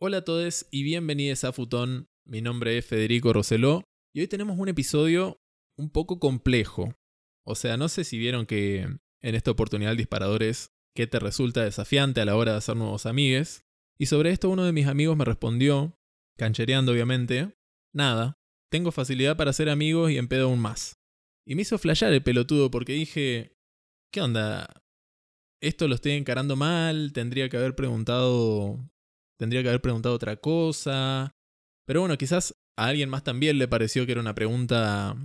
Hola a todos y bienvenidos a Futón. Mi nombre es Federico Roseló y hoy tenemos un episodio un poco complejo. O sea, no sé si vieron que en esta oportunidad el disparador es que te resulta desafiante a la hora de hacer nuevos amigues. Y sobre esto uno de mis amigos me respondió, canchereando obviamente, nada, tengo facilidad para hacer amigos y empedo aún más. Y me hizo flashear el pelotudo porque dije, ¿qué onda? Esto lo estoy encarando mal, tendría que haber preguntado tendría que haber preguntado otra cosa. Pero bueno, quizás a alguien más también le pareció que era una pregunta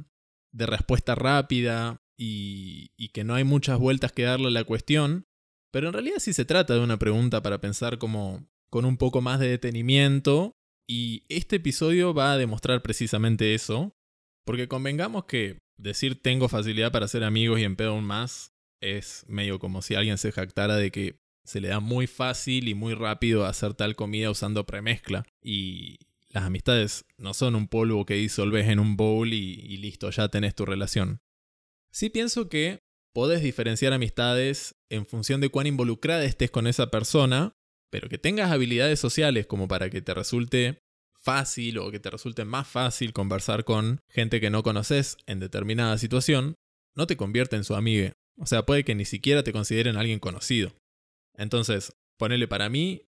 de respuesta rápida y, que no hay muchas vueltas que darle a la cuestión. Pero en realidad sí se trata de una pregunta para pensar como con un poco más de detenimiento. Y este episodio va a demostrar precisamente eso. Porque convengamos que decir tengo facilidad para ser amigos y en pedo aún más es medio como si alguien se jactara de que se le da muy fácil y muy rápido hacer tal comida usando premezcla. Y las amistades no son un polvo que disolves en un bowl y, listo, ya tenés tu relación. Sí pienso que podés diferenciar amistades en función de cuán involucrada estés con esa persona, pero que tengas habilidades sociales como para que te resulte fácil o que te resulte más fácil conversar con gente que no conoces en determinada situación, no te convierte en su amiga. O sea, puede que ni siquiera te consideren alguien conocido. Entonces, ponele para mí,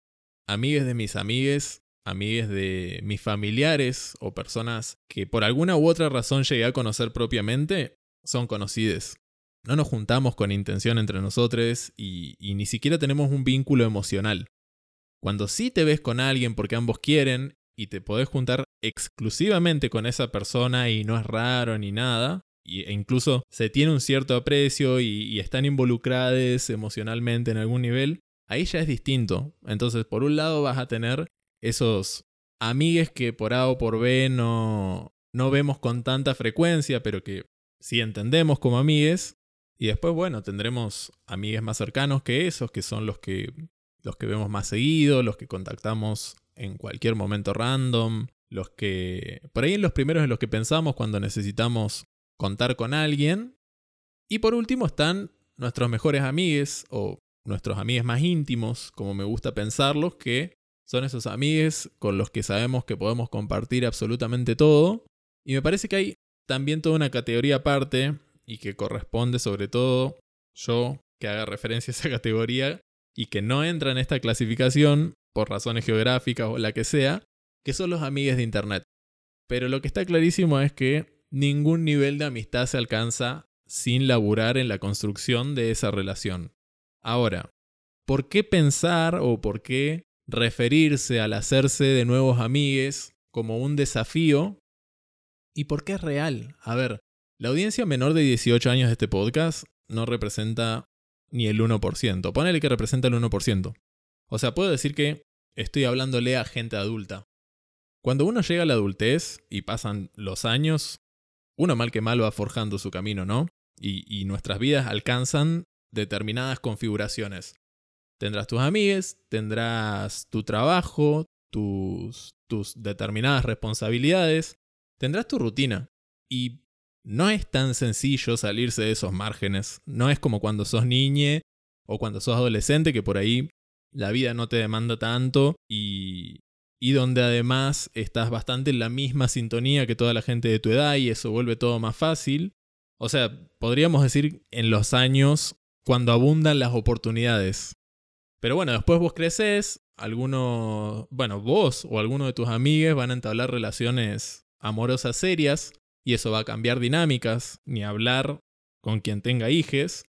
amigues de mis amigues, amigues de mis familiares o personas que por alguna u otra razón llegué a conocer propiamente, son conocidos. No nos juntamos con intención entre nosotros y, y ni siquiera tenemos un vínculo emocional. Cuando sí te ves con alguien porque ambos quieren y te podés juntar exclusivamente con esa persona y no es raro ni nada, e incluso se tiene un cierto aprecio y, están involucrados emocionalmente en algún nivel, ahí ya es distinto. Entonces, por un lado vas a tener esos amigues que por A o por B no, no vemos con tanta frecuencia, pero que sí entendemos como amigues. Y después, bueno, tendremos amigues más cercanos que esos, que son los que, los que vemos más seguido, los que contactamos en cualquier momento random, los que... Por ahí en los primeros en los que pensamos cuando necesitamos contar con alguien. Y por último están nuestros mejores amigues o nuestros amigos más íntimos, como me gusta pensarlos, que son esos amigos con los que sabemos que podemos compartir absolutamente todo. Y me parece que hay también toda una categoría aparte y que corresponde sobre todo yo que haga referencia a esa categoría y que no entra en esta clasificación por razones geográficas o la que sea, que son los amigos de Internet. Pero lo que está clarísimo es que ningún nivel de amistad se alcanza sin laburar en la construcción de esa relación. Ahora, ¿por qué pensar o por qué referirse al hacerse de nuevos amigues como un desafío? ¿Y por qué es real? A ver, la audiencia menor de 18 años de este podcast no representa ni el 1%. Ponele que representa el 1%. O sea, puedo decir que estoy hablándole a gente adulta. Cuando uno llega a la adultez y pasan los años, uno mal que mal va forjando su camino, ¿no? Y, nuestras vidas alcanzan determinadas configuraciones. Tendrás tus amigues, tendrás tu trabajo, tus, tus determinadas responsabilidades, tendrás tu rutina. Y no es tan sencillo salirse de esos márgenes. No es como cuando sos niñe o cuando sos adolescente que por ahí la vida no te demanda tanto y, y donde además estás bastante en la misma sintonía que toda la gente de tu edad y eso vuelve todo más fácil. O sea, podríamos decir en los años cuando abundan las oportunidades. Pero bueno, después vos creces, alguno, bueno, vos o alguno de tus amigos van a entablar relaciones amorosas serias y eso va a cambiar dinámicas, ni hablar con quien tenga hijes.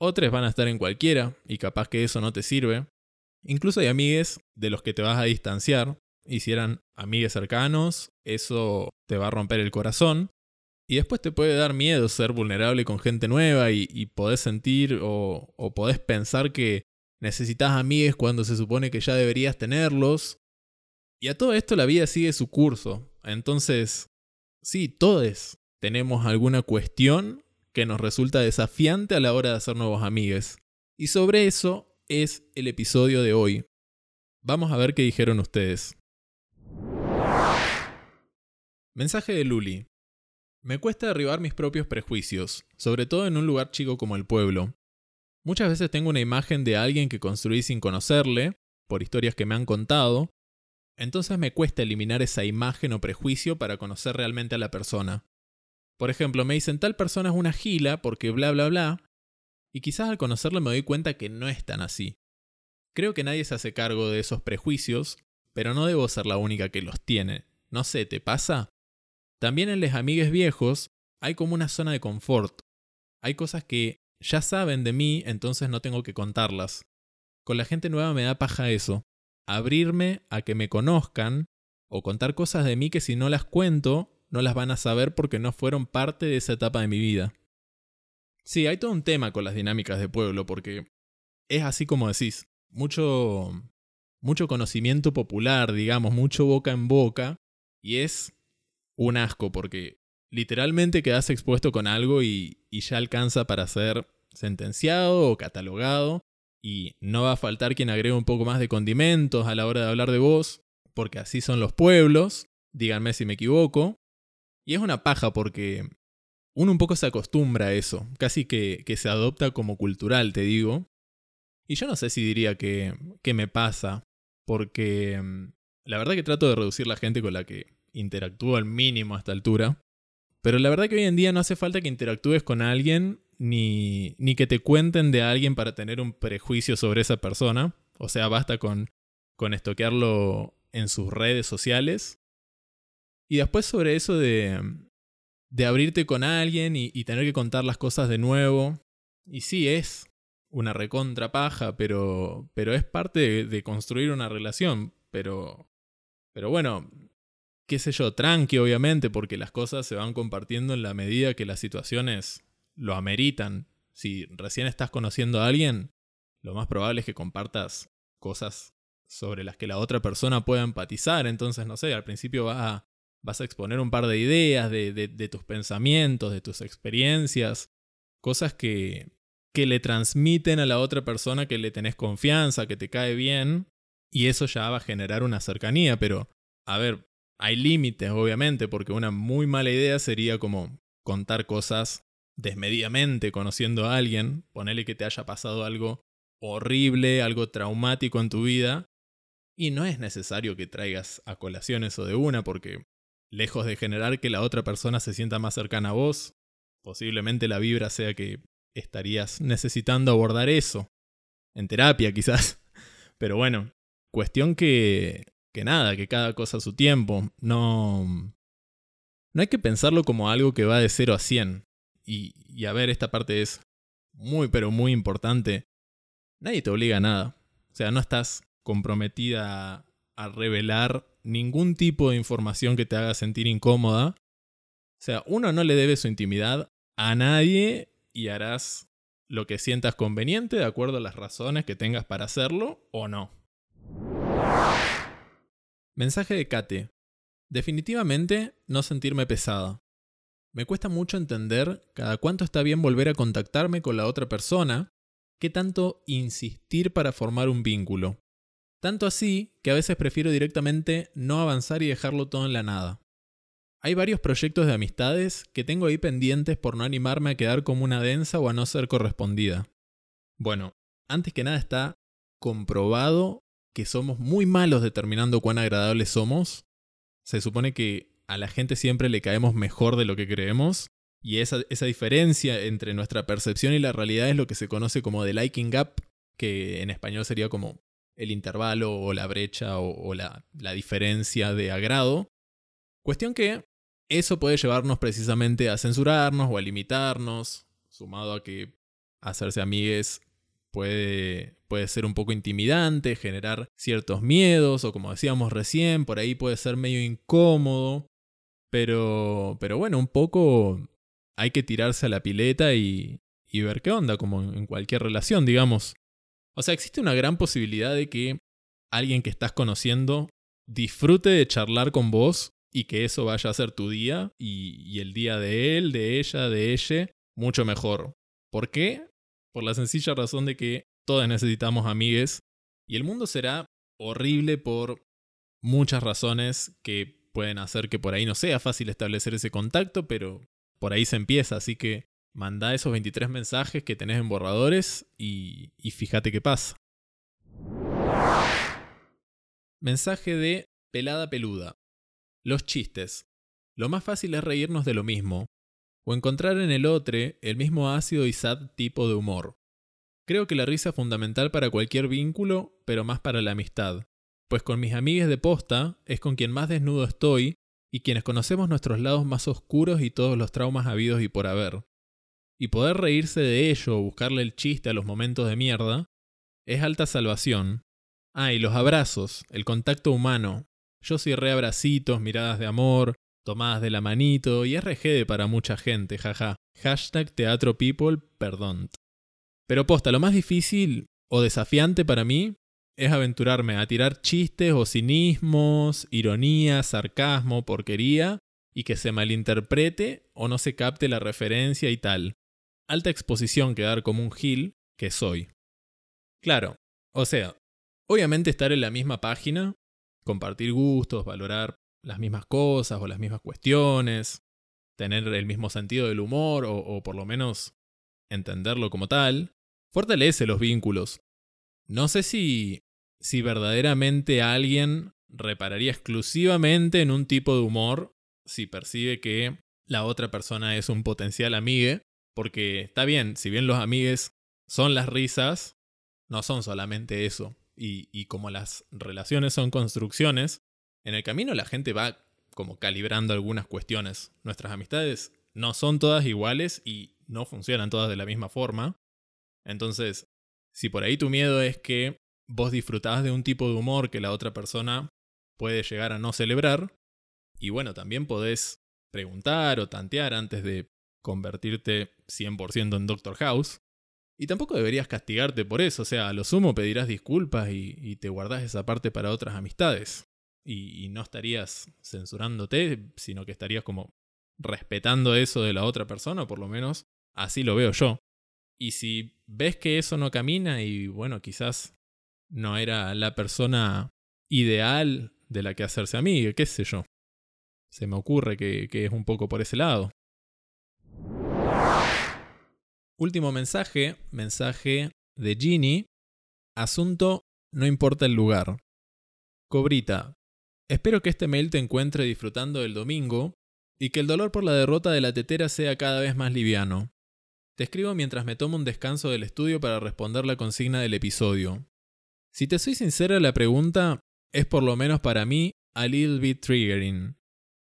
Otros van a estar en cualquiera y capaz que eso no te sirve. Incluso hay amigues de los que te vas a distanciar hicieran amigos cercanos, eso te va a romper el corazón. Y después te puede dar miedo ser vulnerable con gente nueva y, y podés sentir o, o podés pensar que necesitas amigos cuando se supone que ya deberías tenerlos. Y a todo esto la vida sigue su curso. Entonces, sí, todos tenemos alguna cuestión que nos resulta desafiante a la hora de hacer nuevos amigos. Y sobre eso es el episodio de hoy. Vamos a ver qué dijeron ustedes. Mensaje de Luli. Me cuesta derribar mis propios prejuicios, sobre todo en un lugar chico como el pueblo. Muchas veces tengo una imagen de alguien que construí sin conocerle, por historias que me han contado, entonces me cuesta eliminar esa imagen o prejuicio para conocer realmente a la persona. Por ejemplo, me dicen tal persona es una gila porque bla bla bla, y quizás al conocerlo me doy cuenta que no es tan así. Creo que nadie se hace cargo de esos prejuicios, pero no debo ser la única que los tiene. No sé, ¿te pasa? También en les amigues viejos hay como una zona de confort. Hay cosas que ya saben de mí, entonces no tengo que contarlas. Con la gente nueva me da paja eso. Abrirme a que me conozcan o contar cosas de mí que si no las cuento, no las van a saber porque no fueron parte de esa etapa de mi vida. Sí, hay todo un tema con las dinámicas de pueblo, porque es así como decís, mucho, mucho conocimiento popular, digamos, mucho boca en boca, y es un asco, porque literalmente quedas expuesto con algo y, ya alcanza para ser sentenciado o catalogado, y no va a faltar quien agregue un poco más de condimentos a la hora de hablar de vos, porque así son los pueblos, díganme si me equivoco, y es una paja porque uno un poco se acostumbra a eso, casi que, que se adopta como cultural, te digo. Y yo no sé si diría que, que me pasa, porque mm, la verdad que trato de reducir la gente con la que interactúo al mínimo a esta altura. Pero la verdad que hoy en día no hace falta que interactúes con alguien ni, ni que te cuenten de alguien para tener un prejuicio sobre esa persona. O sea, basta con, con estoquearlo en sus redes sociales. Y después sobre eso de, de abrirte con alguien y, tener que contar las cosas de nuevo. Y sí, es una recontra paja, pero, pero es parte de, construir una relación. Pero, pero bueno, qué sé yo, tranqui obviamente, porque las cosas se van compartiendo en la medida que las situaciones lo ameritan. Si recién estás conociendo a alguien, lo más probable es que compartas cosas sobre las que la otra persona pueda empatizar. Entonces, no sé, al principio va a, vas a exponer un par de ideas, de, tus pensamientos, de tus experiencias, cosas que, que le transmiten a la otra persona que le tenés confianza, que te cae bien, y eso ya va a generar una cercanía, pero, a ver, hay límites, obviamente, porque una muy mala idea sería como contar cosas desmedidamente conociendo a alguien, ponerle que te haya pasado algo horrible, algo traumático en tu vida, y no es necesario que traigas a colación eso de una, porque lejos de generar que la otra persona se sienta más cercana a vos, posiblemente la vibra sea que estarías necesitando abordar eso. En terapia quizás. Pero bueno, cuestión que, que nada, que cada cosa a su tiempo. No... No hay que pensarlo como algo que va de 0 a 100. Y, a ver, esta parte es muy pero muy importante. Nadie te obliga a nada. O sea, no estás comprometida a revelar ningún tipo de información que te haga sentir incómoda. O sea, uno no le debe su intimidad a nadie y harás lo que sientas conveniente de acuerdo a las razones que tengas para hacerlo o no. Mensaje de Kate. Definitivamente no sentirme pesada. Me cuesta mucho entender cada cuánto está bien volver a contactarme con la otra persona, qué tanto insistir para formar un vínculo. Tanto así que a veces prefiero directamente no avanzar y dejarlo todo en la nada. Hay varios proyectos de amistades que tengo ahí pendientes por no animarme a quedar como una densa o a no ser correspondida. Bueno, antes que nada está comprobado que somos muy malos determinando cuán agradables somos. Se supone que a la gente siempre le caemos mejor de lo que creemos. Y esa, esa diferencia entre nuestra percepción y la realidad es lo que se conoce como the liking gap, que en español sería como el intervalo o la brecha o, la, la, diferencia de agrado. Cuestión que eso puede llevarnos precisamente a censurarnos o a limitarnos, sumado a que hacerse amigues puede, puede ser un poco intimidante, generar ciertos miedos o como decíamos recién, por ahí puede ser medio incómodo. Pero, pero bueno, un poco hay que tirarse a la pileta y, y ver qué onda, como en cualquier relación, digamos. O sea, existe una gran posibilidad de que alguien que estás conociendo disfrute de charlar con vos y que eso vaya a ser tu día y, el día de él, de ella, de ella, mucho mejor. ¿Por qué? Por la sencilla razón de que todos necesitamos amigues y el mundo será horrible por muchas razones que pueden hacer que por ahí no sea fácil establecer ese contacto, pero por ahí se empieza, así que Manda esos 23 mensajes que tenés en borradores y, y fíjate qué pasa. Mensaje de Pelada peluda. Los chistes. Lo más fácil es reírnos de lo mismo, o encontrar en el otro el mismo ácido y sad tipo de humor. Creo que la risa es fundamental para cualquier vínculo, pero más para la amistad, pues con mis amigues de posta es con quien más desnudo estoy y quienes conocemos nuestros lados más oscuros y todos los traumas habidos y por haber. Y poder reírse de ello o buscarle el chiste a los momentos de mierda es alta salvación. Ah, y los abrazos, el contacto humano. Yo soy re abracitos, miradas de amor, tomadas de la manito y RGD para mucha gente, jaja. Hashtag Teatro People, perdón. Pero posta, lo más difícil o desafiante para mí es aventurarme a tirar chistes o cinismos, ironía, sarcasmo, porquería, y que se malinterprete o no se capte la referencia y tal. Alta exposición quedar como un gil que soy. Claro, o sea, obviamente estar en la misma página, compartir gustos, valorar las mismas cosas o las mismas cuestiones, tener el mismo sentido del humor o, por lo menos entenderlo como tal, fortalece los vínculos. No sé si, si verdaderamente alguien repararía exclusivamente en un tipo de humor si percibe que la otra persona es un potencial amigue, porque está bien, si bien los amigues son las risas, no son solamente eso. Y, y como las relaciones son construcciones, en el camino la gente va como calibrando algunas cuestiones. Nuestras amistades no son todas iguales y no funcionan todas de la misma forma. Entonces, si por ahí tu miedo es que vos disfrutás de un tipo de humor que la otra persona puede llegar a no celebrar, y bueno, también podés preguntar o tantear antes de convertirte 100% en Doctor House. Y tampoco deberías castigarte por eso, o sea, a lo sumo pedirás disculpas y, te guardás esa parte para otras amistades. Y no estarías censurándote, sino que estarías como respetando eso de la otra persona, por lo menos así lo veo yo. Y si ves que eso no camina y bueno, quizás no era la persona ideal de la que hacerse amiga, qué sé yo. Se me ocurre que, que es un poco por ese lado. Último mensaje, mensaje de Ginny. Asunto, no importa el lugar. Cobrita, espero que este mail te encuentre disfrutando del domingo y que el dolor por la derrota de la tetera sea cada vez más liviano. Te escribo mientras me tomo un descanso del estudio para responder la consigna del episodio. Si te soy sincera, la pregunta es por lo menos para mí a little bit triggering.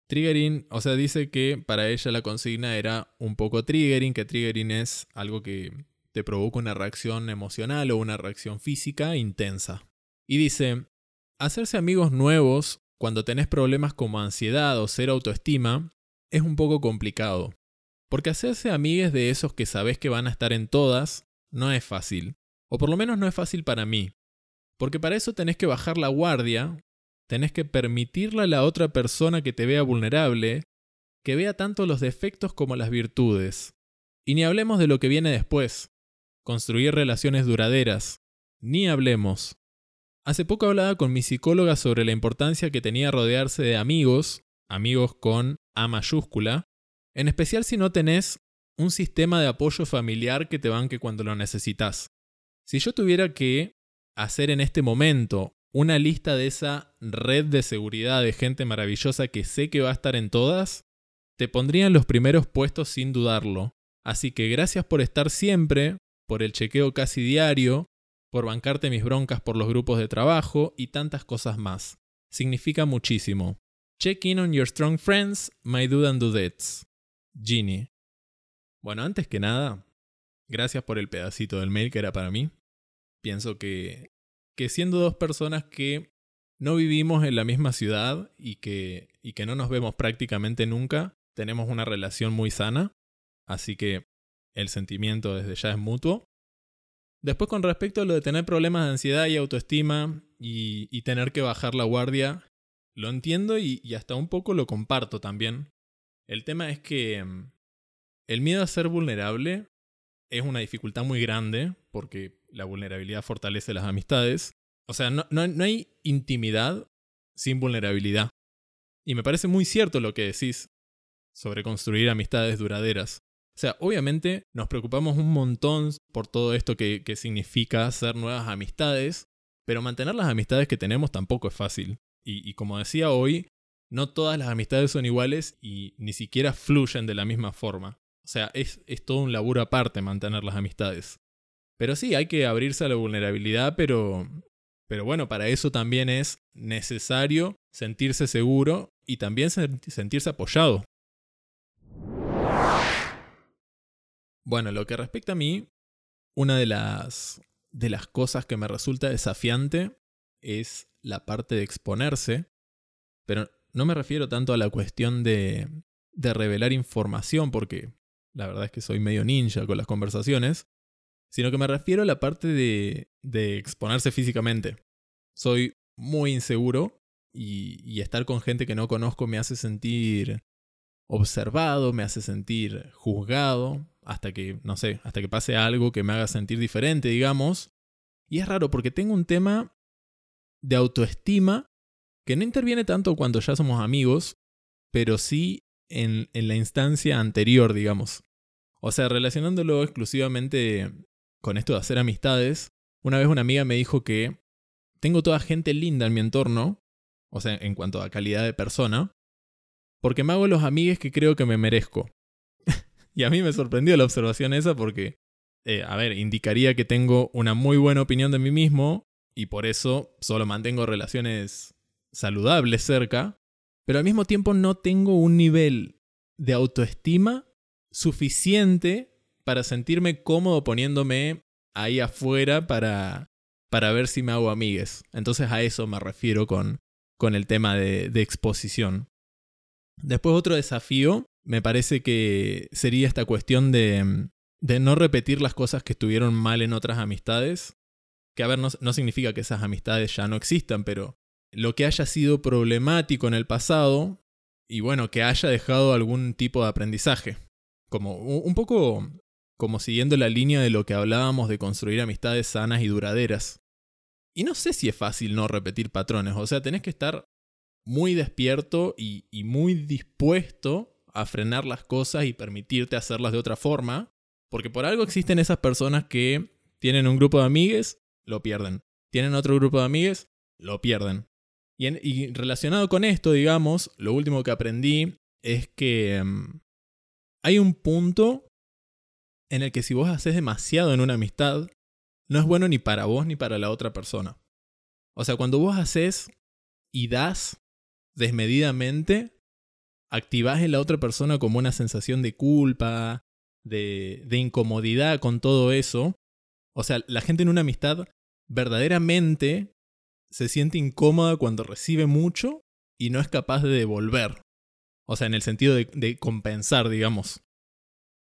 Triggering, o sea, dice que para ella la consigna era un poco triggering, que triggering es algo que te provoca una reacción emocional o una reacción física intensa. Y dice, hacerse amigos nuevos cuando tenés problemas como ansiedad o ser autoestima es un poco complicado. Porque hacerse amigues de esos que sabes que van a estar en todas no es fácil. O por lo menos no es fácil para mí. Porque para eso tenés que bajar la guardia, tenés que permitirle a la otra persona que te vea vulnerable, que vea tanto los defectos como las virtudes. Y ni hablemos de lo que viene después, construir relaciones duraderas. Ni hablemos. Hace poco hablaba con mi psicóloga sobre la importancia que tenía rodearse de amigos, amigos con A mayúscula, en especial si no tenés un sistema de apoyo familiar que te banque cuando lo necesitas. Si yo tuviera que hacer en este momento una lista de esa red de seguridad de gente maravillosa que sé que va a estar en todas, te pondría en los primeros puestos sin dudarlo. Así que gracias por estar siempre, por el chequeo casi diario, por bancarte mis broncas por los grupos de trabajo y tantas cosas más. Significa muchísimo. Check in on your strong friends, my dude and dudettes. Ginny. Bueno, antes que nada, gracias por el pedacito del mail que era para mí. Pienso que, que siendo dos personas que no vivimos en la misma ciudad y que, y que no nos vemos prácticamente nunca, tenemos una relación muy sana. Así que el sentimiento desde ya es mutuo. Después con respecto a lo de tener problemas de ansiedad y autoestima y, tener que bajar la guardia, lo entiendo y hasta un poco lo comparto también. El tema es que mm, el miedo a ser vulnerable es una dificultad muy grande porque la vulnerabilidad fortalece las amistades. O sea, no, no, hay intimidad sin vulnerabilidad. Y me parece muy cierto lo que decís sobre construir amistades duraderas. O sea, obviamente nos preocupamos un montón por todo esto que, que, significa hacer nuevas amistades, pero mantener las amistades que tenemos tampoco es fácil. Y, como decía hoy, no todas las amistades son iguales y ni siquiera fluyen de la misma forma. O sea, es, es todo un laburo aparte mantener las amistades. Pero sí, hay que abrirse a la vulnerabilidad, pero, pero bueno, para eso también es necesario sentirse seguro y también sentirse apoyado. Bueno, lo que respecta a mí, una de las, de las cosas que me resulta desafiante es la parte de exponerse, pero no me refiero tanto a la cuestión de, de revelar información, porque la verdad es que soy medio ninja con las conversaciones, sino que me refiero a la parte de, de exponerse físicamente. Soy muy inseguro y, y, estar con gente que no conozco me hace sentir observado, me hace sentir juzgado, hasta que, no sé, hasta que pase algo que me haga sentir diferente, digamos. Y es raro porque tengo un tema de autoestima que no interviene tanto cuando ya somos amigos, pero sí en, en la instancia anterior, digamos. O sea, relacionándolo exclusivamente con esto de hacer amistades, una vez una amiga me dijo que tengo toda gente linda en mi entorno, o sea, en cuanto a calidad de persona, porque me hago los amigues que creo que me merezco. Y a mí me sorprendió la observación esa porque, eh, a ver, indicaría que tengo una muy buena opinión de mí mismo y por eso solo mantengo relaciones saludables cerca, pero al mismo tiempo no tengo un nivel de autoestima suficiente para sentirme cómodo poniéndome ahí afuera para, para ver si me hago amigues. Entonces a eso me refiero con, con el tema de, de exposición. Después otro desafío me parece que sería esta cuestión de, no repetir las cosas que estuvieron mal en otras amistades que a ver, no, significa que esas amistades ya no existan, pero lo que haya sido problemático en el pasado y bueno, que haya dejado algún tipo de aprendizaje. Como un poco como siguiendo la línea de lo que hablábamos de construir amistades sanas y duraderas. Y no sé si es fácil no repetir patrones, o sea, tenés que estar muy despierto y, y muy dispuesto a frenar las cosas y permitirte hacerlas de otra forma, porque por algo existen esas personas que tienen un grupo de amigues lo pierden. Tienen otro grupo de amigues, lo pierden. Y, relacionado con esto, digamos, lo último que aprendí es que mm, hay un punto en el que si vos haces demasiado en una amistad, no es bueno ni para vos ni para la otra persona. O sea, cuando vos haces y das desmedidamente, activás en la otra persona como una sensación de culpa, de, de incomodidad con todo eso. O sea, la gente en una amistad verdaderamente se siente incómoda cuando recibe mucho y no es capaz de devolver. O sea, en el sentido de, compensar, digamos.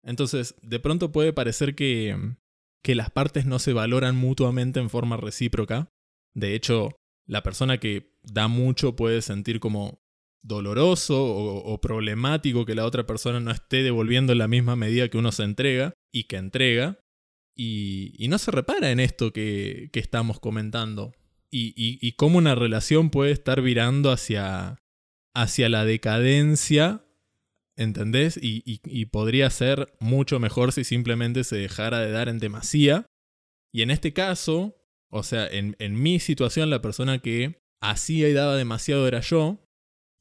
Entonces, de pronto puede parecer que, que las partes no se valoran mutuamente en forma recíproca. De hecho, la persona que da mucho puede sentir como doloroso o, problemático que la otra persona no esté devolviendo en la misma medida que uno se entrega y que entrega. Y, no se repara en esto que, estamos comentando. Y, cómo una relación puede estar virando hacia, hacia la decadencia, ¿entendés? Y, podría ser mucho mejor si simplemente se dejara de dar en demasía. Y en este caso, o sea, en, en mi situación, la persona que hacía y daba demasiado era yo.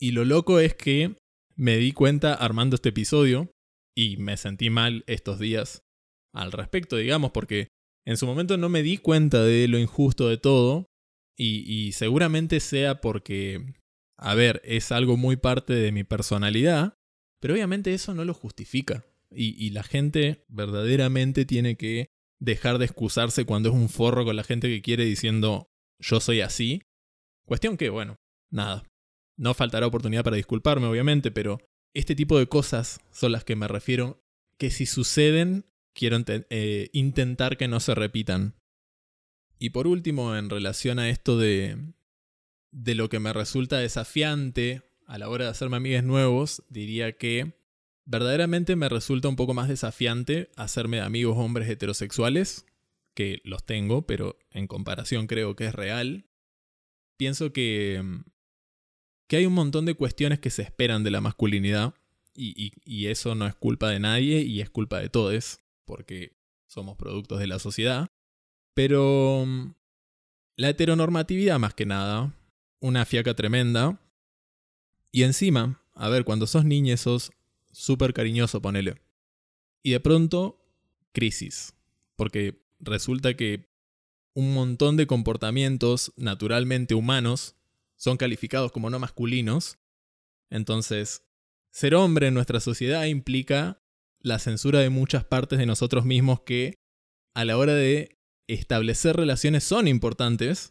Y lo loco es que me di cuenta armando este episodio y me sentí mal estos días al respecto, digamos, porque en su momento no me di cuenta de lo injusto de todo y, seguramente sea porque, a ver, es algo muy parte de mi personalidad, pero obviamente eso no lo justifica y, y la gente verdaderamente tiene que dejar de excusarse cuando es un forro con la gente que quiere diciendo yo soy así. Cuestión que, bueno, nada. No faltará oportunidad para disculparme, obviamente, pero este tipo de cosas son las que me refiero que si suceden quiero eh, intentar que no se repitan. Y por último, en relación a esto de, de lo que me resulta desafiante a la hora de hacerme amigos nuevos, diría que verdaderamente me resulta un poco más desafiante hacerme amigos hombres heterosexuales, que los tengo, pero en comparación creo que es real. Pienso que, que hay un montón de cuestiones que se esperan de la masculinidad y, y eso no es culpa de nadie y es culpa de todos porque somos productos de la sociedad. Pero mm, la heteronormatividad más que nada, una fiaca tremenda. Y encima, a ver, cuando sos niña sos súper cariñoso, ponele. Y de pronto, crisis. Porque resulta que un montón de comportamientos naturalmente humanos son calificados como no masculinos. Entonces, ser hombre en nuestra sociedad implica la censura de muchas partes de nosotros mismos que a la hora de establecer relaciones son importantes.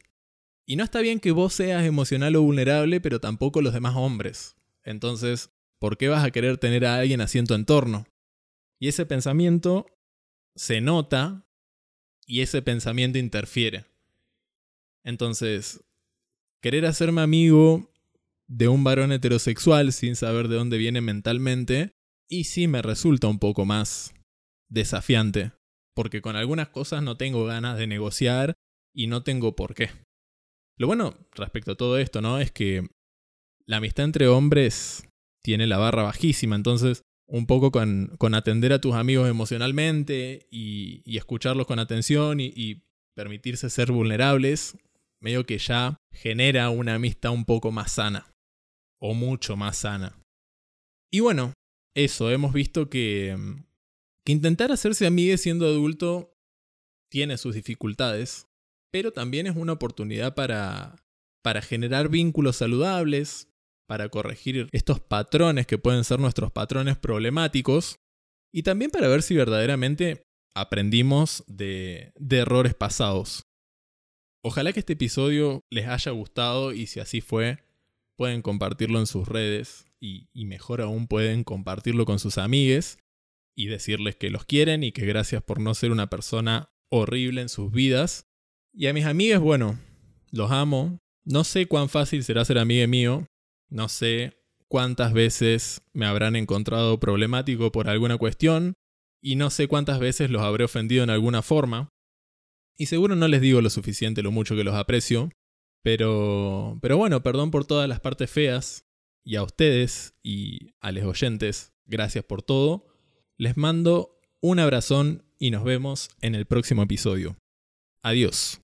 Y no está bien que vos seas emocional o vulnerable, pero tampoco los demás hombres. Entonces, ¿por qué vas a querer tener a alguien así en tu entorno? Y ese pensamiento se nota y ese pensamiento interfiere. Entonces, querer hacerme amigo de un varón heterosexual sin saber de dónde viene mentalmente, y sí me resulta un poco más desafiante, porque con algunas cosas no tengo ganas de negociar y no tengo por qué. Lo bueno respecto a todo esto, ¿no? Es que la amistad entre hombres tiene la barra bajísima, entonces un poco con, atender a tus amigos emocionalmente y, escucharlos con atención y, y, permitirse ser vulnerables, medio que ya genera una amistad un poco más sana, o mucho más sana. Y bueno, eso, hemos visto que, que intentar hacerse amigues siendo adulto tiene sus dificultades, pero también es una oportunidad para, para generar vínculos saludables, para corregir estos patrones que pueden ser nuestros patrones problemáticos y también para ver si verdaderamente aprendimos de, errores pasados. Ojalá que este episodio les haya gustado y si así fue, pueden compartirlo en sus redes y, mejor aún pueden compartirlo con sus amigues y decirles que los quieren y que gracias por no ser una persona horrible en sus vidas. Y a mis amigues, bueno, los amo. No sé cuán fácil será ser amigo mío, no sé cuántas veces me habrán encontrado problemático por alguna cuestión y no sé cuántas veces los habré ofendido en alguna forma. Y seguro no les digo lo suficiente lo mucho que los aprecio, pero pero bueno, perdón por todas las partes feas y a ustedes y a los oyentes, gracias por todo. Les mando un abrazón y nos vemos en el próximo episodio. Adiós.